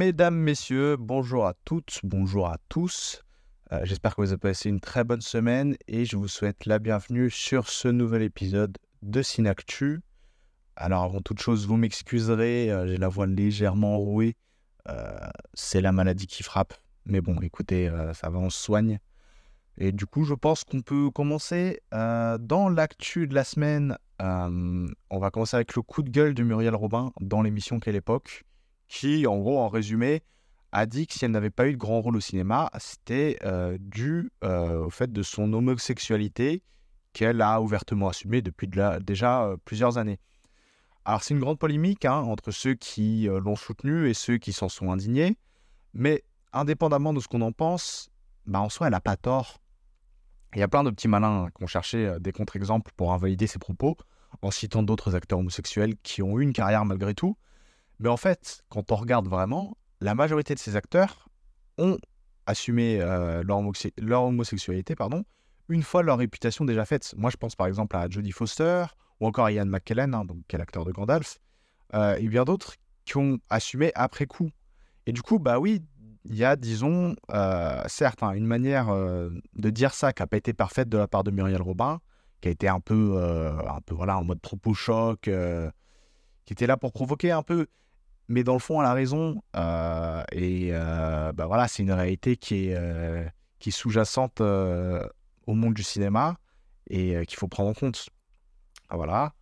Mesdames, Messieurs, bonjour à toutes, bonjour à tous. Euh, J'espère que vous avez passé une très bonne semaine et je vous souhaite la bienvenue sur ce nouvel épisode de Synactu. Alors avant toute chose, vous m'excuserez, euh, j'ai la voix légèrement rouée. Euh, C'est la maladie qui frappe. Mais bon, écoutez, ça va, on se soigne. Et du coup, je pense qu'on peut commencer dans l'actu de la semaine. on va commencer avec le coup de gueule de Muriel Robin dans l'émission Quelle époque, qui, en gros, en résumé, a dit que si elle n'avait pas eu de grand rôle au cinéma, c'était euh, dû euh, au fait de son homosexualité qu'elle a ouvertement assumée depuis déjà euh, plusieurs années. Alors, c'est une grande polémique hein, entre ceux qui euh, l'ont soutenue et ceux qui s'en sont indignés. Mais indépendamment de ce qu'on en pense, bah, en soi, elle n'a pas tort. Il y a plein de petits malins qui ont cherché des contre-exemples pour invalider ses propos, en citant d'autres acteurs homosexuels qui ont eu une carrière malgré tout. Mais en fait, quand on regarde vraiment, la majorité de ces acteurs ont assumé euh, leur, homosexualité pardon, une fois leur réputation déjà faite. Moi, je pense par exemple à Jodie Foster ou encore à Ian McKellen, hein, donc, qui est l'acteur de Gandalf, euh, et bien d'autres qui ont assumé après coup. Et du coup, bah oui, il y a, disons, euh, certes, hein, une manière euh, de dire ça qui n'a pas été parfaite de la part de Muriel Robin, qui a été un peu, un peu voilà, en mode propos choc, qui était là pour provoquer un peu. Mais dans le fond, elle a raison. euh, et euh, bah voilà, c'est une réalité qui est, euh, est sous-jacente au monde du cinéma et qu'il faut prendre en compte. Voilà.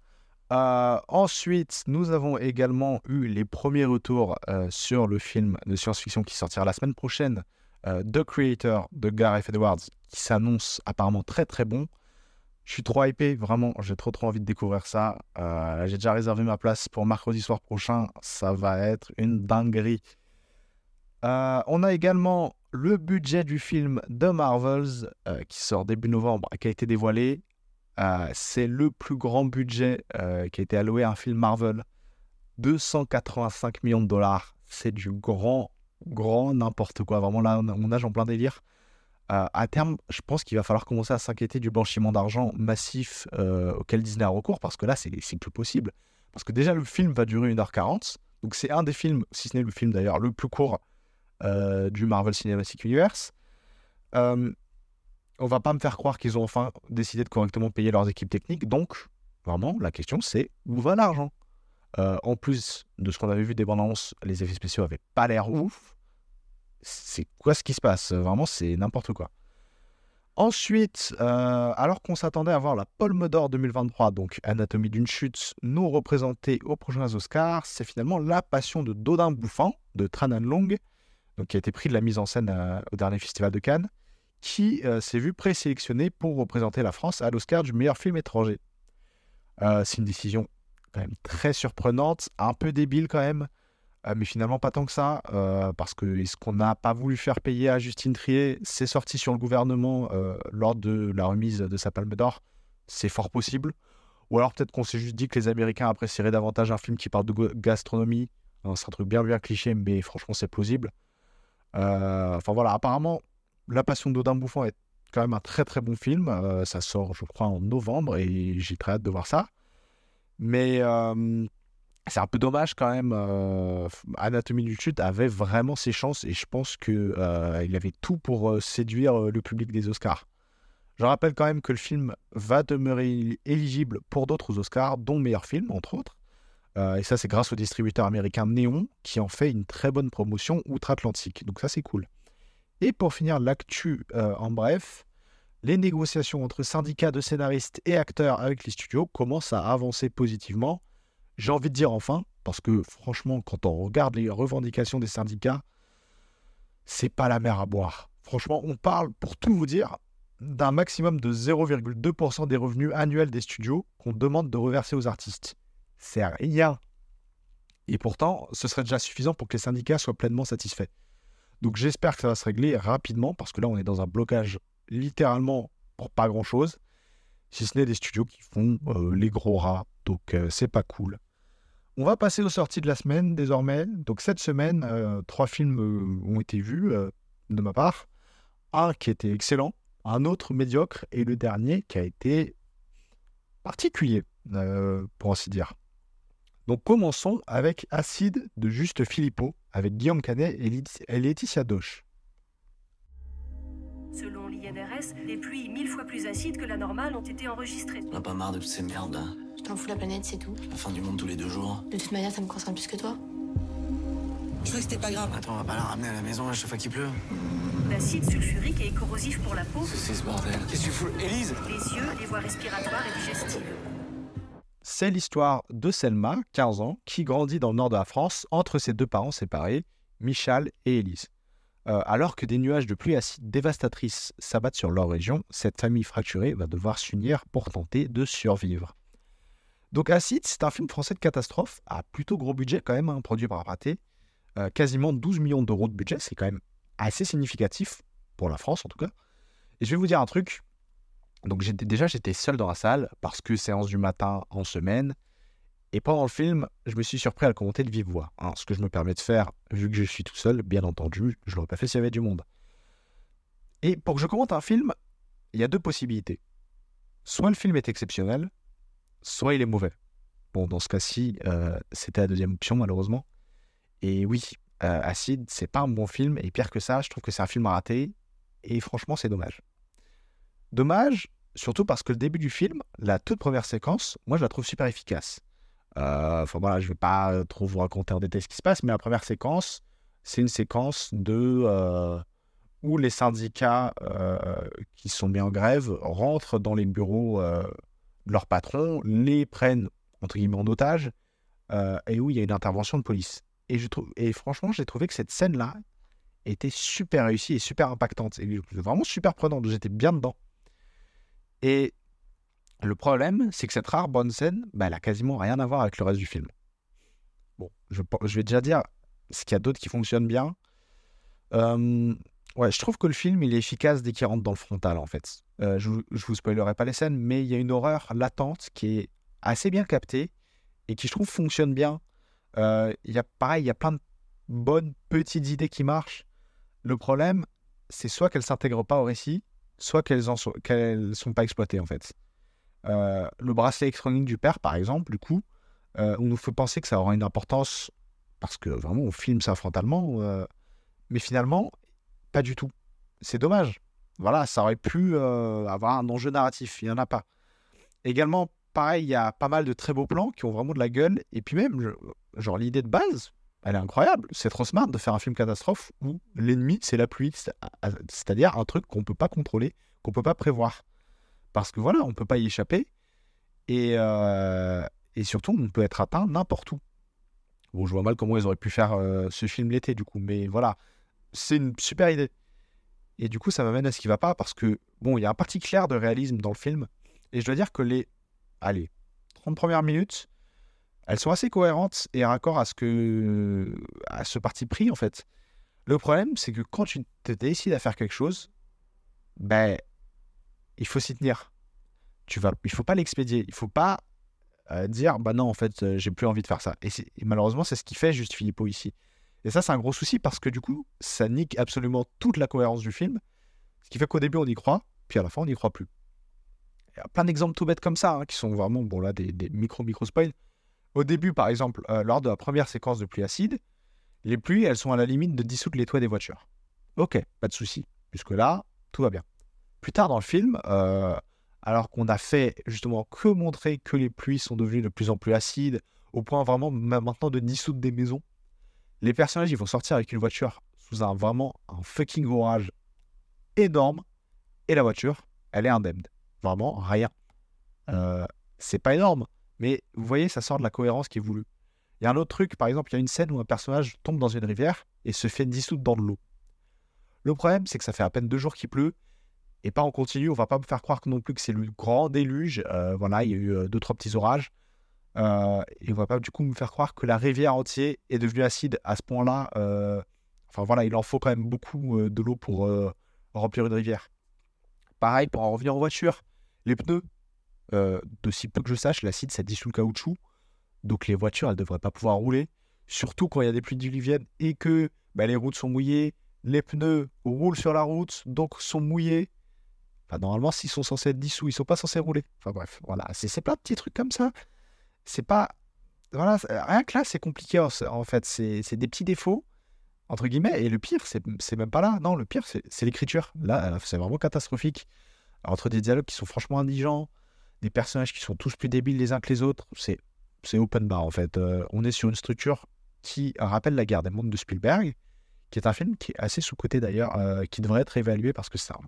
Euh, ensuite, nous avons également eu les premiers retours sur le film de science-fiction qui sortira la semaine prochaine, The Creator de Gareth Edwards, qui s'annonce apparemment très très bon. Je suis trop hypé, vraiment, j'ai trop trop envie de découvrir ça. Euh, j'ai déjà réservé ma place pour mercredi soir prochain, ça va être une dinguerie. Euh, on a également le budget du film The Marvels euh, qui sort début novembre qui a été dévoilé. C'est le plus grand budget qui a été alloué à un film Marvel. 285 millions de dollars. C'est du grand, grand n'importe quoi. Vraiment, là, on nage en plein délire. À terme, je pense qu'il va falloir commencer à s'inquiéter du blanchiment d'argent massif euh, auquel Disney a recours, parce que là, c'est plus possible. Parce que déjà, le film va durer 1h40. Donc, c'est un des films, si ce n'est le film d'ailleurs, le plus court euh, du Marvel Cinematic Universe. Euh, on va pas me faire croire qu'ils ont enfin décidé de correctement payer leurs équipes techniques. Donc, vraiment, la question, c'est où va l'argent? En plus de ce qu'on avait vu des bandes annonces, les effets spéciaux avaient pas l'air ouf. C'est quoi ce qui se passe? Vraiment, c'est n'importe quoi. Ensuite, euh, alors qu'on s'attendait à voir la Palme d'Or 2023, donc Anatomie d'une chute, nous représenter aux prochains Oscars, c'est finalement La Passion de Dodin Bouffant de Tran Anh Long, qui a été pris de la mise en scène euh, au dernier festival de Cannes, qui euh, s'est vu présélectionné pour représenter la France à l'Oscar du meilleur film étranger. C'est une décision quand même très surprenante, un peu débile quand même, euh, mais finalement pas tant que ça, euh, parce que ce qu'on n'a pas voulu faire payer à Justine Trier, c'est sorti sur le gouvernement euh, lors de la remise de sa Palme d'Or, c'est fort possible. Ou alors peut-être qu'on s'est juste dit que les Américains apprécieraient davantage un film qui parle de gastronomie. C'est un truc bien bien cliché, mais franchement c'est plausible. Enfin voilà, apparemment, La Passion d'Odin Bouffant est quand même un très très bon film. Ça sort, je crois, en novembre et j'ai très hâte de voir ça. Mais c'est un peu dommage quand même. euh, Anatomie d'une chute avait vraiment ses chances et je pense qu'il avait tout pour euh, séduire euh, le public des Oscars. Je rappelle quand même que le film va demeurer éligible pour d'autres Oscars, dont meilleur film, entre autres. Euh, et ça, c'est grâce au distributeur américain Neon, qui en fait une très bonne promotion outre-Atlantique. Donc ça, c'est cool. Et pour finir l'actu euh, en bref, les négociations entre syndicats de scénaristes et acteurs avec les studios commencent à avancer positivement. J'ai envie de dire enfin, parce que franchement, quand on regarde les revendications des syndicats, c'est pas la mer à boire. Franchement, on parle, pour tout vous dire, d'un maximum de 0,2% des revenus annuels des studios qu'on demande de reverser aux artistes. C'est rien. Et pourtant, ce serait déjà suffisant pour que les syndicats soient pleinement satisfaits. Donc j'espère que ça va se régler rapidement, parce que là, on est dans un blocage littéralement pour pas grand-chose, si ce n'est des studios qui font euh, les gros rats. Donc euh, c'est pas cool. On va passer aux sorties de la semaine désormais. Donc cette semaine, euh, trois films euh, ont été vus euh, de ma part. Un qui était excellent, un autre médiocre, et le dernier qui a été particulier, pour ainsi dire. Donc commençons avec Acide de Juste Philippot, avec Guillaume Canet et Laetitia Doche. Selon l'INRS, les pluies mille fois plus acides que la normale ont été enregistrées. On a pas marre de toutes ces merdes là. Je t'en fous la planète, c'est tout. La fin du monde tous les deux jours. De toute manière, ça me concerne plus que toi. Je crois que c'était pas grave. Attends, on va pas la ramener à la maison à chaque fois qu'il pleut. L'acide sulfurique est corrosif pour la peau, C'est ce bordel. Qu'est-ce que tu fous Élise? Les yeux, les voies respiratoires et digestives. C'est l'histoire de Selma, 15 ans, qui grandit dans le nord de la France entre ses deux parents séparés, Michal et Élise. Euh, alors que des nuages de pluie acide dévastatrices s'abattent sur leur région, cette famille fracturée va devoir s'unir pour tenter de survivre. Donc Acide, c'est un film français de catastrophe, à plutôt gros budget quand même, hein, produit par Pathé. Euh, quasiment 12 millions d'euros de budget, c'est quand même assez significatif, pour la France en tout cas. Et je vais vous dire un truc, donc déjà j'étais seul dans la salle parce que séance du matin en semaine. Et pendant le film, je me suis surpris à le commenter de vive voix. hein, ce que je me permets de faire, vu que je suis tout seul, bien entendu, je l'aurais pas fait s'il y avait du monde. Et pour que je commente un film, il y a deux possibilités. Soit le film est exceptionnel, soit il est mauvais. Bon, dans ce cas-ci, euh, c'était la deuxième option, malheureusement. Et oui, euh, Acide, c'est pas un bon film, et pire que ça, je trouve que c'est un film à rater, et franchement, c'est dommage. Dommage, surtout parce que le début du film, la toute première séquence, moi je la trouve super efficace. Euh, Enfin voilà, je vais pas euh, trop vous raconter en détail ce qui se passe, mais la première séquence, c'est une séquence de euh, où les syndicats qui sont mis en grève rentrent dans les bureaux de leur patron, les prennent entre guillemets en otage, et où il y a une intervention de police. Et, je trouve, et franchement, j'ai trouvé que cette scène-là était super réussie et super impactante, et vraiment super prenante. J'étais bien dedans. Et le problème, c'est que cette rare bonne scène, bah, elle a quasiment rien à voir avec le reste du film. Bon, je, vais déjà dire ce qu'il y a d'autres qui fonctionnent bien. Ouais, je trouve que le film, il est efficace dès qu'il rentre dans le frontal, en fait. Euh, je, je vous spoilerai pas les scènes, mais il y a une horreur latente qui est assez bien captée et qui, je trouve, fonctionne bien. Euh, Il y a pareil, il y a plein de bonnes petites idées qui marchent. Le problème, c'est soit qu'elles s'intègrent pas au récit, soit qu'elles qu'elles sont pas exploitées en fait. Euh, le bracelet électronique du père, par exemple, du coup, euh, on nous fait penser que ça aura une importance parce que vraiment on filme ça frontalement, euh, mais finalement, pas du tout. C'est dommage. Voilà, ça aurait pu avoir un enjeu narratif, il n'y en a pas. Également, pareil, il y a pas mal de très beaux plans qui ont vraiment de la gueule, et puis même, genre l'idée de base, elle est incroyable. C'est trop smart de faire un film catastrophe où l'ennemi, c'est la pluie. C'est- C'est-à-dire un truc qu'on peut pas contrôler, qu'on peut pas prévoir. Parce que voilà, on peut pas y échapper. Et, euh, et surtout, on peut être atteint n'importe où. Bon, je vois mal comment ils auraient pu faire euh, ce film l'été, du coup. Mais voilà, c'est une super idée. Et du coup, ça m'amène à ce qui va pas parce que, bon, il y a un parti clair de réalisme dans le film. Et je dois dire que les, allez, 30 premières minutes, elles sont assez cohérentes et raccord à ce que à ce parti pris en fait. Le problème, c'est que quand tu te décides à faire quelque chose, ben il faut s'y tenir. Tu vas, il faut pas l'expédier. Il faut pas euh, dire bah non en fait euh, j'ai plus envie de faire ça. Et, malheureusement c'est ce qui fait juste Philippot ici. Et ça c'est un gros souci parce que du coup ça nique absolument toute la cohérence du film. Ce qui fait qu'au début on y croit, puis à la fin on n'y croit plus. Il y a plein d'exemples tout bêtes comme ça hein, qui sont vraiment bon là des, des micro micro spoils. Au début, par exemple, euh, lors de la première séquence de pluie acide, les pluies, elles sont à la limite de dissoudre les toits des voitures. Ok, pas de souci. Jusque là, tout va bien. Plus tard dans le film, euh, alors qu'on a fait justement que montrer que les pluies sont devenues de plus en plus acides, au point vraiment ma- maintenant de dissoudre des maisons, les personnages, ils vont sortir avec une voiture sous un vraiment un fucking orage énorme, et la voiture, elle est indemne. Vraiment rien. Euh, c'est pas énorme, mais vous voyez, ça sort de la cohérence qui est voulue. Il y a un autre truc, par exemple, il y a une scène où un personnage tombe dans une rivière et se fait dissoudre dans de l'eau. Le problème, c'est que ça fait à peine deux jours qu'il pleut, et pas en continu, on va pas me faire croire non plus que c'est le grand déluge. Euh, voilà, il y a eu euh, deux, trois petits orages. Euh, et on va pas du coup me faire croire que la rivière entière est devenue acide à ce point-là. Enfin voilà, il en faut quand même beaucoup de l'eau pour remplir une rivière. Pareil, pour en revenir aux voitures, les pneus, euh, de si peu que je sache, l'acide ça dissout le caoutchouc. Donc les voitures, elles ne devraient pas pouvoir rouler. Surtout quand il y a des pluies diluviennes et que bah, les routes sont mouillées, les pneus roulent sur la route, donc sont mouillés. Enfin, normalement, s'ils sont censés être dissous, ils sont pas censés rouler. Enfin bref, voilà, c'est plein de petits trucs comme ça. C'est pas voilà, rien que là, c'est compliqué en, fait. C'est des petits défauts, entre guillemets. Et le pire, c'est même pas là. Non, le pire, c'est l'écriture. Là, euh, c'est vraiment catastrophique. Entre des dialogues qui sont franchement indigents, des personnages qui sont tous plus débiles les uns que les autres, c'est open bar en fait. Euh, on est sur une structure qui rappelle La guerre des mondes de Spielberg, qui est un film qui est assez sous-coté d'ailleurs, euh, qui devrait être évalué parce que un,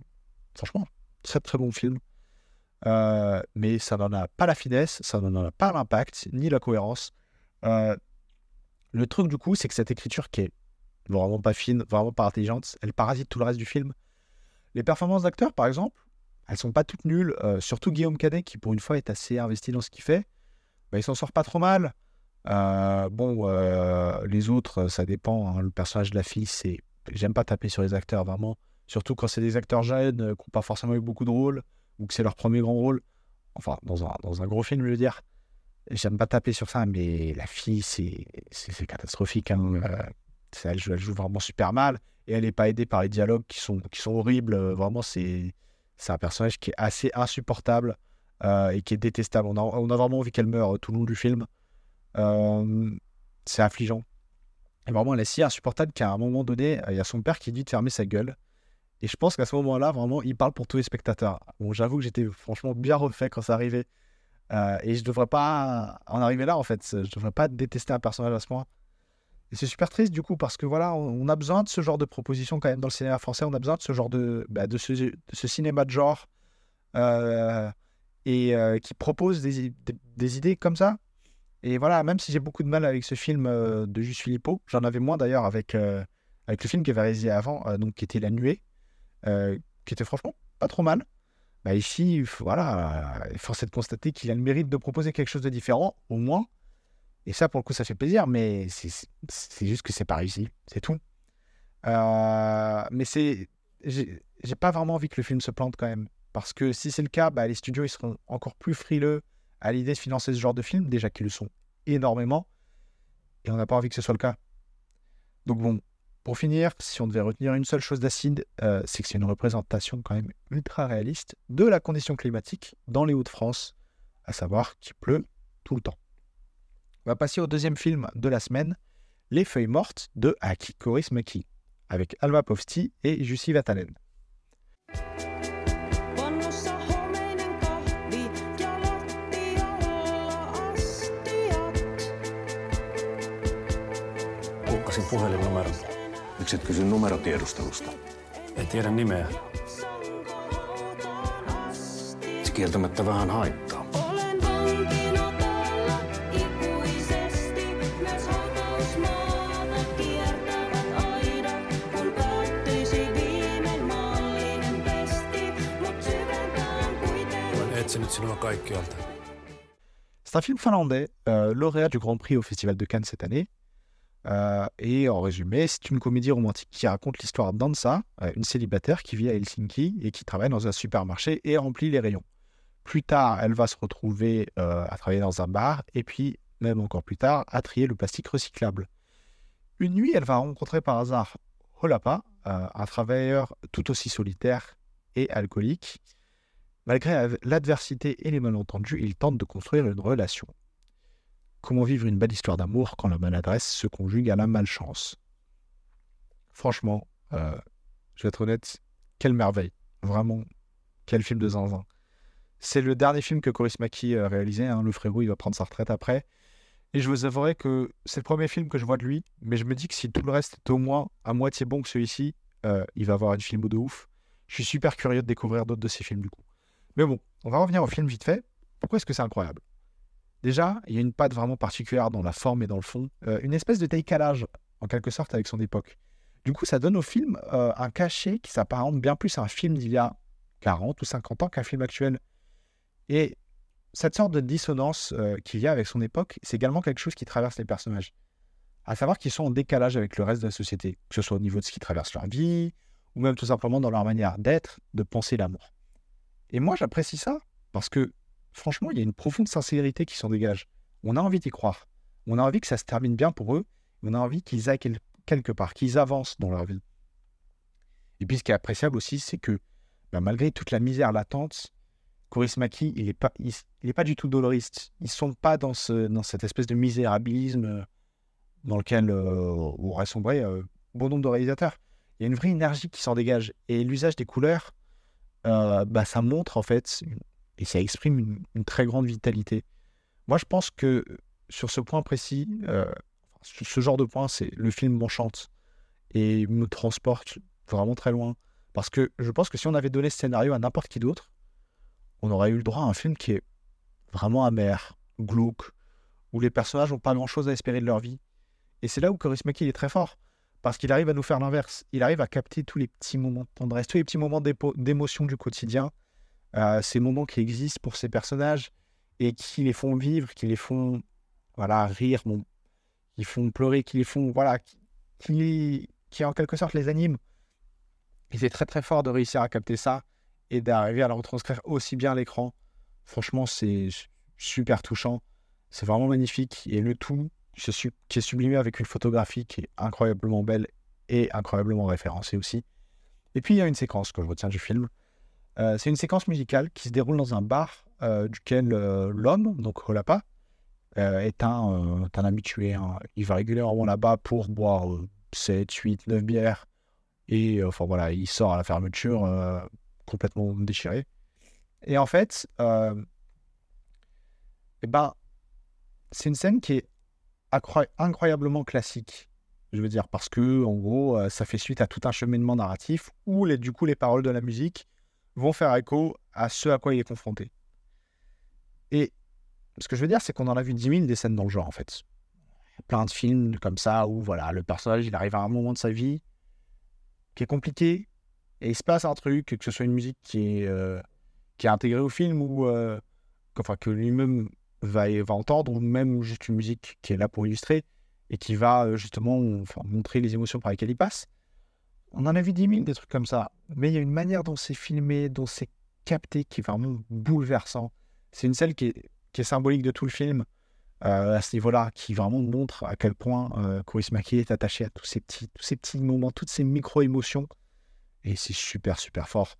franchement, très très bon film. Euh, mais ça n'en a pas la finesse, ça n'en a pas l'impact, ni la cohérence. Euh, le truc du coup, c'est que cette écriture qui est vraiment pas fine, vraiment pas intelligente, elle parasite tout le reste du film. Les performances d'acteurs, par exemple, elles sont pas toutes nulles. euh, surtout Guillaume Canet, qui pour une fois est assez investi dans ce qu'il fait, bah, il s'en sort pas trop mal. Bon, les autres, ça dépend. hein. Le personnage de la fille, c'est. J'aime pas taper sur les acteurs, vraiment. Surtout quand c'est des acteurs jeunes euh, qui n'ont pas forcément eu beaucoup de rôles, ou que c'est leur premier grand rôle. Enfin, dans un, dans un gros film, je veux dire. J'aime pas taper sur ça, mais la fille, c'est catastrophique. hein. Euh, elle, joue, vraiment super mal. Et elle n'est pas aidée par les dialogues qui sont, horribles. Euh, Vraiment, c'est un personnage qui est assez insupportable et qui est détestable. On a, on a vraiment envie qu'elle meure tout le long du film. C'est affligeant. Et vraiment, elle est si insupportable qu'à un moment donné, il y a son père qui dit de fermer sa gueule. Et je pense qu'à ce moment-là, vraiment, il parle pour tous les spectateurs. Bon, j'avoue que j'étais franchement bien refait quand ça arrivait. Euh, et je devrais pas en arriver là, en fait. Je devrais pas détester un personnage à ce point. Et c'est super triste, du coup, parce que voilà, on a besoin de ce genre de proposition quand même dans le cinéma français. On a besoin de ce genre de, bah, cinéma de genre euh, et euh, qui propose des, idées comme ça. Et voilà, même si j'ai beaucoup de mal avec ce film de Juste Philippot, j'en avais moins d'ailleurs avec, le film qu'il avait réalisé avant, donc qui était La Nuée, qui était franchement pas trop mal. Bah ici, voilà, euh, force est de constater qu'il a le mérite de proposer quelque chose de différent, au moins. Et ça, pour le coup, ça fait plaisir, mais c'est juste que c'est pas réussi, c'est tout. Euh, mais c'est, j'ai j'ai pas vraiment envie que le film se plante quand même, parce que si c'est le cas, bah, les studios ils seront encore plus frileux à l'idée de financer ce genre de film, déjà qu'ils le sont énormément, et on n'a pas envie que ce soit le cas. Donc bon, pour finir, si on devait retenir une seule chose d'Acide, euh, c'est que c'est une représentation quand même ultra réaliste de la condition climatique dans les Hauts-de-France, à savoir qu'il pleut tout le temps. On va passer au deuxième film de la semaine, Les Feuilles Mortes de Aki Kaurismäki, avec Alma Povsti et Jussi Vatanen. Miksi et kysy numerotiedustelusta? Tiedä nimeä. Se kieltämättä vähän haittaa. C'est un film finlandais, euh, lauréat du Grand Prix au Festival de Cannes cette année. Euh, et en résumé, c'est une comédie romantique qui raconte l'histoire d'Ansa, euh, une célibataire qui vit à Helsinki et qui travaille dans un supermarché et remplit les rayons. Plus tard, elle va se retrouver euh, à travailler dans un bar et puis, même encore plus tard, à trier le plastique recyclable. Une nuit, elle va rencontrer par hasard Holapa, un travailleur tout aussi solitaire et alcoolique. Malgré l'adversité et les malentendus, il tente de construire une relation. Comment vivre une belle histoire d'amour quand la maladresse se conjugue à la malchance Franchement, euh, je vais être honnête, quelle merveille. Vraiment, quel film de zinzin. C'est le dernier film que Coris Maki a réalisé. hein, le frérot, il va prendre sa retraite après. Et je vous avouerai que c'est le premier film que je vois de lui. Mais je me dis que si tout le reste est au moins à moitié bon que celui-ci, euh, il va avoir une filmo de ouf. Je suis super curieux de découvrir d'autres de ses films du coup. Mais bon, on va revenir au film vite fait. Pourquoi est-ce que c'est incroyable? Déjà, il y a une patte vraiment particulière dans la forme et dans le fond. Euh, une espèce de décalage, en quelque sorte, avec son époque. Du coup, ça donne au film euh, un cachet qui s'apparente bien plus à un film d'il y a 40 ou 50 ans qu'un film actuel. Et cette sorte de dissonance euh, qu'il y a avec son époque, c'est également quelque chose qui traverse les personnages. À savoir qu'ils sont en décalage avec le reste de la société, que ce soit au niveau de ce qui traverse leur vie, ou même tout simplement dans leur manière d'être, de penser l'amour. Et moi, j'apprécie ça, parce que franchement, il y a une profonde sincérité qui s'en dégage. On a envie d'y croire. On a envie que ça se termine bien pour eux. On a envie qu'ils aillent quel- quelque part, qu'ils avancent dans leur vie. Et puis, ce qui est appréciable aussi, c'est que bah, malgré toute la misère latente, Coris Maki, il n'est pas, du tout doloriste. Ils sont pas dans, ce, cette espèce de misérabilisme euh, dans lequel euh, sombré euh, bon nombre de réalisateurs. Il y a une vraie énergie qui s'en dégage. Et l'usage des couleurs, euh, bah, ça montre en fait, et ça exprime une, très grande vitalité. Moi, je pense que sur ce point précis, euh, ce genre de point, c'est le film m'enchante et me transporte vraiment très loin. Parce que je pense que si on avait donné ce scénario à n'importe qui d'autre, on aurait eu le droit à un film qui est vraiment amer, glauque, où les personnages n'ont pas grand-chose à espérer de leur vie. Et c'est là où Coris Maki est très fort, parce qu'il arrive à nous faire l'inverse. Il arrive à capter tous les petits moments de tendresse, tous les petits moments d'émotion du quotidien, euh, ces moments qui existent pour ces personnages et qui les font vivre, qui les font voilà rire, qui font pleurer, qui les font voilà, qui, qui, en quelque sorte les animent. C'est très très fort de réussir à capter ça et d'arriver à le retranscrire aussi bien à l'écran. Franchement, c'est super touchant. C'est vraiment magnifique. Et le tout qui est sublimé avec une photographie qui est incroyablement belle et incroyablement référencée aussi. Et puis il y a une séquence que je retiens du film. Euh, c'est une séquence musicale qui se déroule dans un bar euh, duquel euh, l'homme, donc Olapa, euh, est, un, habitué. hein. Il va régulièrement là-bas pour boire euh, 7, 8, 9 bières. Et enfin voilà, il sort à la fermeture complètement déchiré. Et en fait, eh ben, c'est une scène qui est incroyablement classique. Je veux dire, parce que, en gros, ça fait suite à tout un cheminement narratif où, les, du coup, les paroles de la musique vont faire écho à ce à quoi il est confronté. Et ce que je veux dire, c'est qu'on en a vu 10 000 des scènes dans le genre, en fait. Plein de films comme ça où, voilà, le personnage, il arrive à un moment de sa vie qui est compliqué et il se passe un truc, que ce soit une musique qui est, euh, qui est intégrée au film ou euh, enfin, que lui-même va, va entendre, ou même juste une musique qui est là pour illustrer et qui va euh, justement enfin, montrer les émotions par lesquelles il passe. On en a vu 10 000 des trucs comme ça, mais il y a une manière dont c'est filmé, dont c'est capté qui est vraiment bouleversant. C'est une scène qui est, symbolique de tout le film euh, à ce niveau-là, qui vraiment montre à quel point euh, Maki est attaché à tous ces petits, tous ces petits moments, toutes ces micro-émotions. Et c'est super, super fort.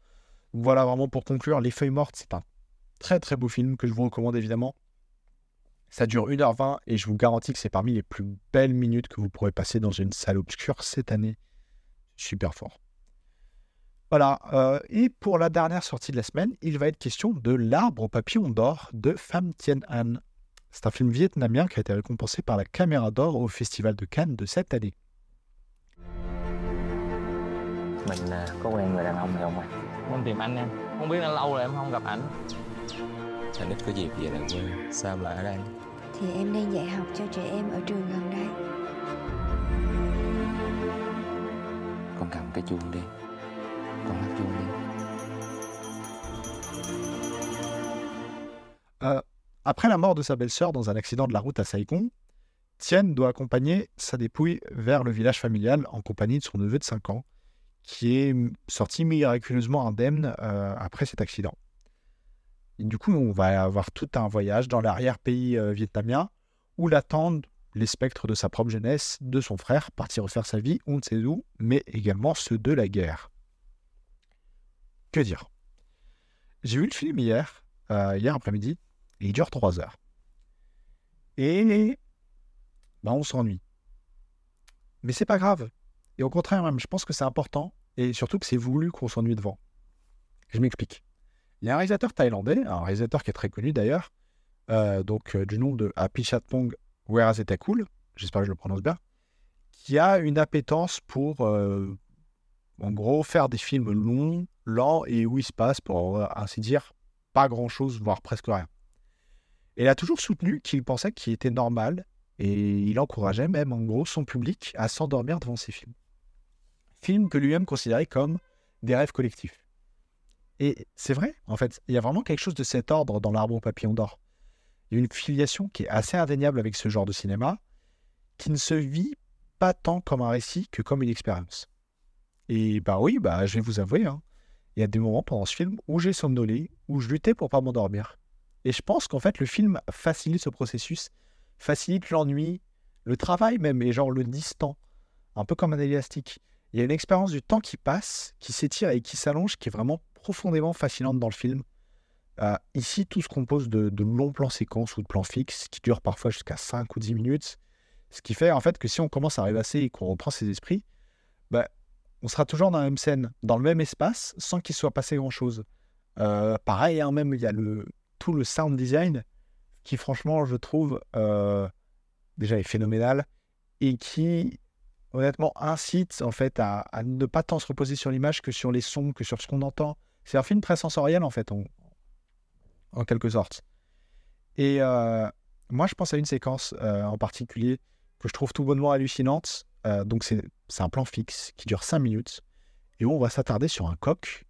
Voilà, vraiment pour conclure, Les Feuilles Mortes, c'est un très, très beau film que je vous recommande évidemment. Ça dure 1h20 et je vous garantis que c'est parmi les plus belles minutes que vous pourrez passer dans une salle obscure cette année. Super fort. Voilà. euh, et pour la dernière sortie de la semaine, il va être question de L'Arbre au papillon d'or de Pham Thien An. C'est un film vietnamien qui a été récompensé par la Caméra d'Or au Festival de Cannes de cette année. Euh, après la mort de sa belle-sœur dans un accident de la route à Saigon, Tien doit accompagner sa dépouille vers le village familial en compagnie de son neveu de 5 ans, qui est sorti miraculeusement indemne euh, après cet accident. Du coup, on va avoir tout un voyage dans l'arrière-pays euh, vietnamien où l'attendent les spectres de sa propre jeunesse, de son frère, parti refaire sa vie, on ne sait où, mais également ceux de la guerre. Que dire? J'ai vu le film hier, euh, hier après-midi, et il dure 3 heures. Et ben, on s'ennuie. Mais c'est pas grave. Et au contraire, même, je pense que c'est important, et surtout que c'est voulu qu'on s'ennuie devant. Je m'explique. Il y a un réalisateur thaïlandais, un réalisateur qui est très connu d'ailleurs, euh, donc euh, du nom de Apichatpong Weerasetakul, j'espère que je le prononce bien, qui a une appétence pour, euh, en gros, faire des films longs, lents, et où il se passe, pour euh, ainsi dire, pas grand-chose, voire presque rien. Et il a toujours soutenu qu'il pensait qu'il était normal, et il encourageait même, en gros, son public à s'endormir devant ses films. Films que lui-même considérait comme des rêves collectifs. Et c'est vrai, en fait, il y a vraiment quelque chose de cet ordre dans l'arbre au papillon d'or. Il y a une filiation qui est assez indéniable avec ce genre de cinéma, qui ne se vit pas tant comme un récit que comme une expérience. Et bah oui, bah je vais vous avouer, hein, il y a des moments pendant ce film où j'ai somnolé, où je luttais pour pas m'endormir. Et je pense qu'en fait, le film facilite ce processus, facilite l'ennui, le travail même, et genre le distant, un peu comme un élastique. Il y a une expérience du temps qui passe, qui s'étire et qui s'allonge, qui est vraiment profondément fascinante dans le film. Euh, ici, tout se compose de, de longs plans séquences ou de plans fixes qui durent parfois jusqu'à 5 ou 10 minutes. Ce qui fait en fait que si on commence à rêvasser et qu'on reprend ses esprits, bah, on sera toujours dans la même scène, dans le même espace, sans qu'il soit passé grand-chose. Euh, pareil, hein, même il y a tout le sound design qui, franchement, je trouve, euh, déjà est phénoménal et qui, honnêtement, incite en fait à, ne pas tant se reposer sur l'image que sur les sons, que sur ce qu'on entend. C'est un film très sensoriel en fait, en quelque sorte. Et euh, moi, je pense à une séquence euh, en particulier que je trouve tout bonnement hallucinante. Euh, donc, c'est un plan fixe qui dure 5 minutes et où on va s'attarder sur un coq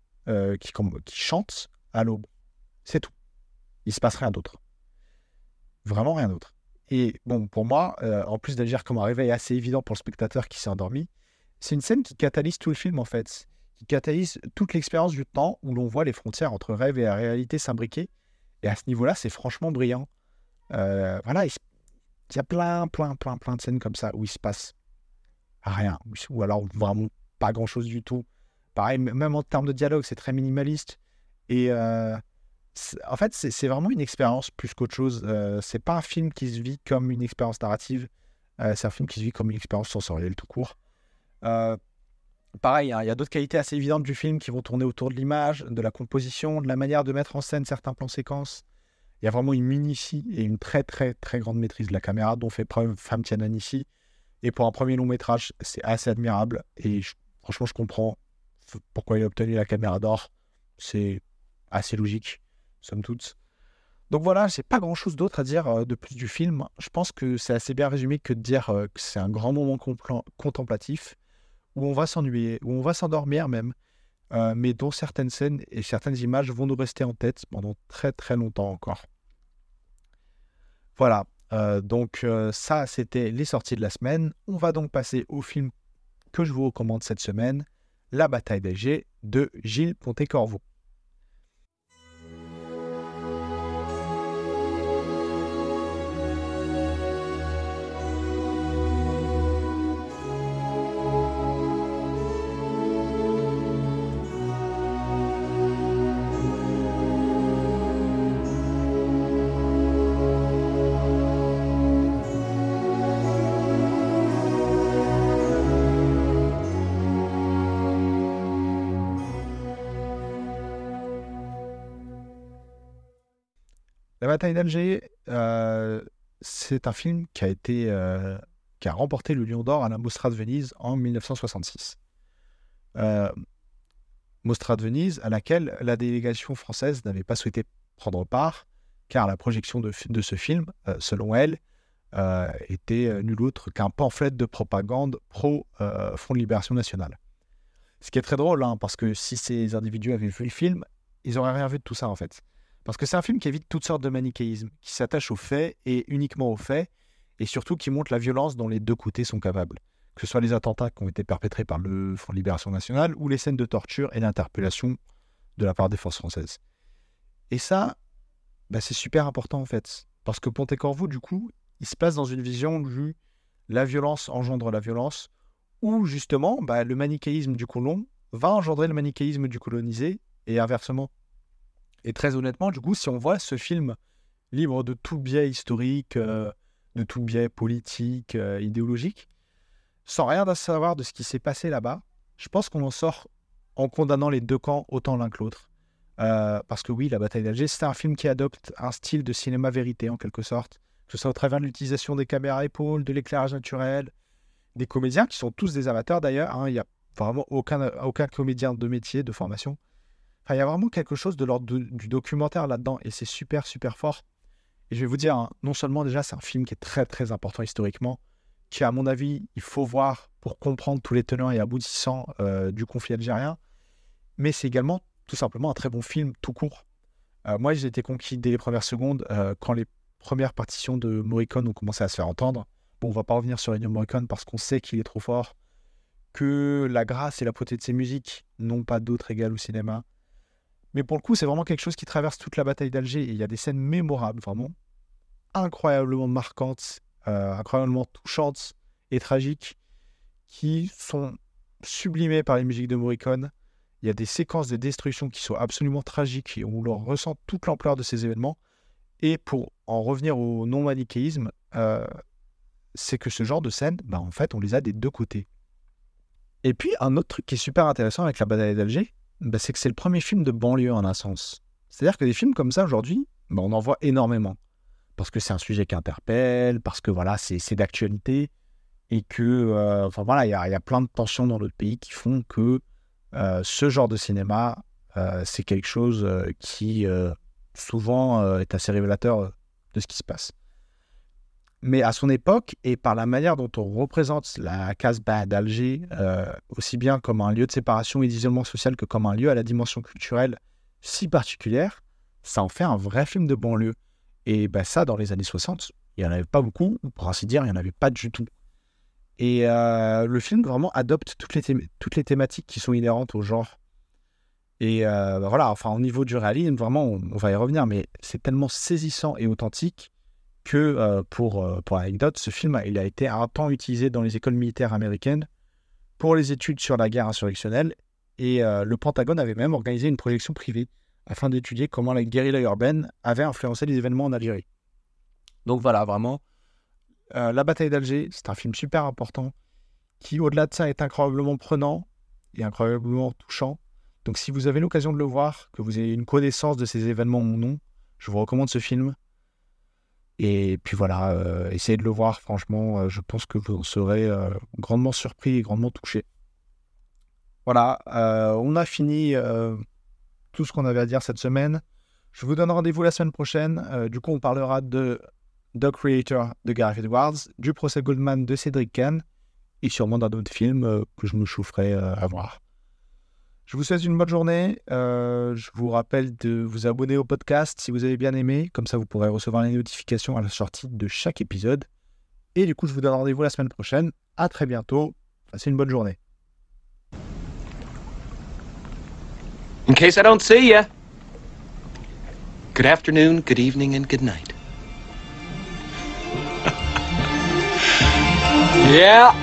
qui, chante à l'aube. C'est tout. Il se passe rien d'autre. Vraiment rien d'autre. Et bon, pour moi, en plus d'agir comme un réveil assez évident pour le spectateur qui s'est endormi, c'est une scène qui catalyse tout le film en fait, qui catalyse toute l'expérience du temps où l'on voit les frontières entre rêve et la réalité s'imbriquer. Et à ce niveau-là, c'est franchement brillant. Euh, voilà, il, y a plein, plein, plein, plein de scènes comme ça où il se passe rien, ou- alors vraiment pas grand-chose du tout. Pareil, même en termes de dialogue, c'est très minimaliste. Et euh, en fait, c'est c'est vraiment une expérience plus qu'autre chose. Euh, c'est pas un film qui se vit comme une expérience narrative. Euh, c'est un film qui se vit comme une expérience sensorielle tout court. Pareil, hein, il y a d'autres qualités assez évidentes du film qui vont tourner autour de l'image, de la composition, de la manière de mettre en scène certains plans séquences. Il y a vraiment une minutie et une très très très grande maîtrise de la caméra dont fait preuve Pham Tianan ici. Et pour un premier long métrage, c'est assez admirable. Et franchement, je comprends pourquoi il a obtenu la caméra d'or. C'est assez logique, somme toute. Donc voilà, j'ai pas grand chose d'autre à dire euh, de plus du film. Je pense que c'est assez bien résumé que de dire euh, que c'est un grand moment contemplatif où on va s'ennuyer, où on va s'endormir même, euh, mais dont certaines scènes et certaines images vont nous rester en tête pendant très très longtemps encore. Voilà, euh, donc euh, ça c'était les sorties de la semaine. On va donc passer au film que je vous recommande cette semaine, La bataille d'Alger de Gilles Pontecorvo. Bataille d'Alger, euh, c'est un film qui a été euh, qui a remporté le Lion d'Or à la Mostra de Venise en 1966. Euh, Mostra de Venise, à laquelle la délégation française n'avait pas souhaité prendre part, car la projection de, ce film, selon elle, était nul autre qu'un pamphlet de propagande pro-Front de Libération Nationale. Ce qui est très drôle, hein, parce que si ces individus avaient vu le film, ils n'auraient rien vu de tout ça en fait. Parce que c'est un film qui évite toutes sortes de manichéisme, qui s'attache aux faits et uniquement aux faits, et surtout qui montre la violence dont les deux côtés sont capables. Que ce soit les attentats qui ont été perpétrés par le Front Libération Nationale ou les scènes de torture et d'interpellation de la part des forces françaises. Et ça, bah, c'est super important en fait. Parce que Pontecorvo, du coup, il se place dans une vision du la violence engendre la violence, où justement, bah, le manichéisme du colon va engendrer le manichéisme du colonisé, et inversement. Et très honnêtement, du coup, si on voit ce film libre de tout biais historique, euh, de tout biais politique, euh, idéologique, sans rien à savoir de ce qui s'est passé là-bas, je pense qu'on en sort en condamnant les deux camps autant l'un que l'autre. Euh, parce que oui, La bataille d'Alger, c'est un film qui adopte un style de cinéma vérité en quelque sorte, que ce soit au travers de l'utilisation des caméras épaules, de l'éclairage naturel, des comédiens qui sont tous des amateurs d'ailleurs. hein, Il n'y a vraiment aucun comédien de métier, de formation. Il y a vraiment quelque chose de l'ordre du documentaire là-dedans et c'est super, super fort. Et je vais vous dire, hein, non seulement déjà, c'est un film qui est très, très important historiquement, qui, à mon avis, il faut voir pour comprendre tous les tenants et aboutissants euh, du conflit algérien, mais c'est également tout simplement un très bon film tout court. Euh, moi, j'ai été conquis dès les premières secondes euh, quand les premières partitions de Morricone ont commencé à se faire entendre. Bon, on va pas revenir sur Ennio Morricone parce qu'on sait qu'il est trop fort, que la grâce et la beauté de ses musiques n'ont pas d'autre égal au cinéma. Mais pour le coup, c'est vraiment quelque chose qui traverse toute la bataille d'Alger. Et il y a des scènes mémorables, vraiment incroyablement marquantes, euh, incroyablement touchantes et tragiques, qui sont sublimées par les musiques de Morricone Il y a des séquences de destruction qui sont absolument tragiques et où l'on ressent toute l'ampleur de ces événements. Et pour en revenir au non-manichéisme, euh, c'est que ce genre de scènes, bah, en fait, on les a des deux côtés. Et puis, un autre truc qui est super intéressant avec la bataille d'Alger, bah, c'est que c'est le premier film de banlieue en un sens. C'est-à-dire que des films comme ça, aujourd'hui, bah, on en voit énormément. Parce que c'est un sujet qui interpelle, parce que voilà, c'est d'actualité, et que, euh, enfin voilà, il y a, plein de tensions dans notre pays qui font que euh, ce genre de cinéma, euh, c'est quelque chose qui souvent est assez révélateur de ce qui se passe. Mais à son époque, et par la manière dont on représente la Casbah d'Alger, euh, aussi bien comme un lieu de séparation et d'isolement social que comme un lieu à la dimension culturelle si particulière, ça en fait un vrai film de banlieue. Et ben ça, dans les années 60, il n'y en avait pas beaucoup, ou pour ainsi dire, il n'y en avait pas du tout. Et euh, le film vraiment adopte toutes les, toutes les thématiques qui sont inhérentes au genre. Et euh, bah voilà, enfin, au niveau du réalisme, vraiment, on, on va y revenir, mais c'est tellement saisissant et authentique que, euh, pour, euh, pour l'anecdote, ce film, il a été un temps utilisé dans les écoles militaires américaines pour les études sur la guerre insurrectionnelle. Et euh, le Pentagone avait même organisé une projection privée afin d'étudier comment la guérilla urbaine avait influencé les événements en Algérie. Donc voilà, vraiment, La bataille d'Alger, c'est un film super important qui, au-delà de ça, est incroyablement prenant et incroyablement touchant. Donc si vous avez l'occasion de le voir, que vous ayez une connaissance de ces événements ou non, je vous recommande ce film. Et puis voilà, euh, essayez de le voir, franchement, euh, je pense que vous serez euh, grandement surpris et grandement touché. Voilà, on a fini tout ce qu'on avait à dire cette semaine. Je vous donne rendez-vous la semaine prochaine. Du coup, on parlera de Dog Creator de Gareth Edwards, du procès Goldman de Cédric Kahn et sûrement d'un autre film que je me chaufferai à voir. Je vous souhaite une bonne journée. Euh, je vous rappelle de vous abonner au podcast si vous avez bien aimé. Comme ça, vous pourrez recevoir les notifications à la sortie de chaque épisode. Et du coup, je vous donne rendez-vous la semaine prochaine. À très bientôt. Passez une bonne journée. In case I don't see ya. Good afternoon, good evening, and good night. yeah.